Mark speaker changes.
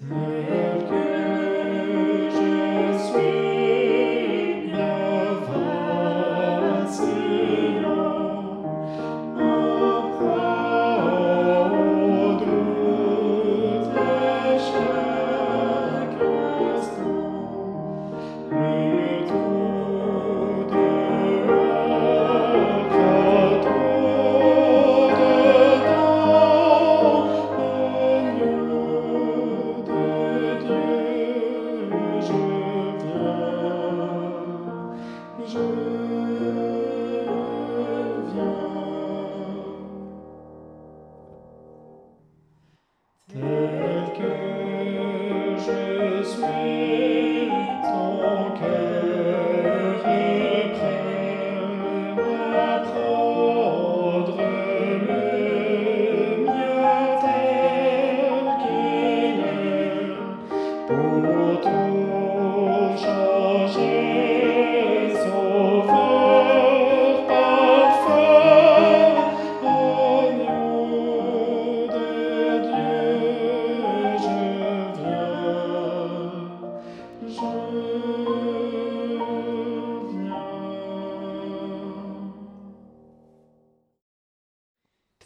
Speaker 1: viens. Viens,